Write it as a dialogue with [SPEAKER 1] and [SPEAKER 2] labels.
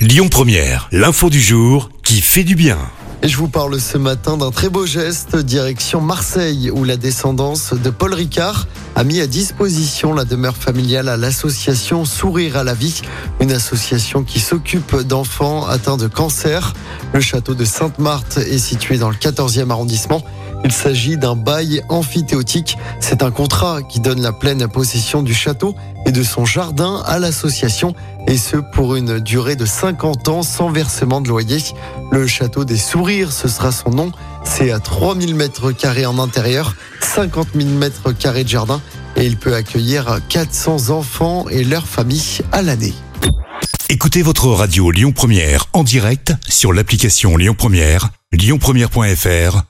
[SPEAKER 1] Lyon Première, l'info du jour qui fait du bien.
[SPEAKER 2] Et je vous parle ce matin d'un très beau geste, direction Marseille, où la descendance de Paul Ricard a mis à disposition la demeure familiale à l'association Sourire à la vie, une association qui s'occupe d'enfants atteints de cancer. Le château de Sainte-Marthe est situé dans le 14e arrondissement. Il s'agit d'un bail amphithéotique. C'est un contrat qui donne la pleine possession du château et de son jardin à l'association, et ce pour une durée de 50 ans sans versement de loyer. Le château des sourires, ce sera son nom. C'est à 3000 mètres carrés en intérieur, 50 000 mètres carrés de jardin, et il peut accueillir 400 enfants et leurs familles à l'année.
[SPEAKER 1] Écoutez votre radio Lyon Première en direct sur l'application Lyon Première, lyonpremière.fr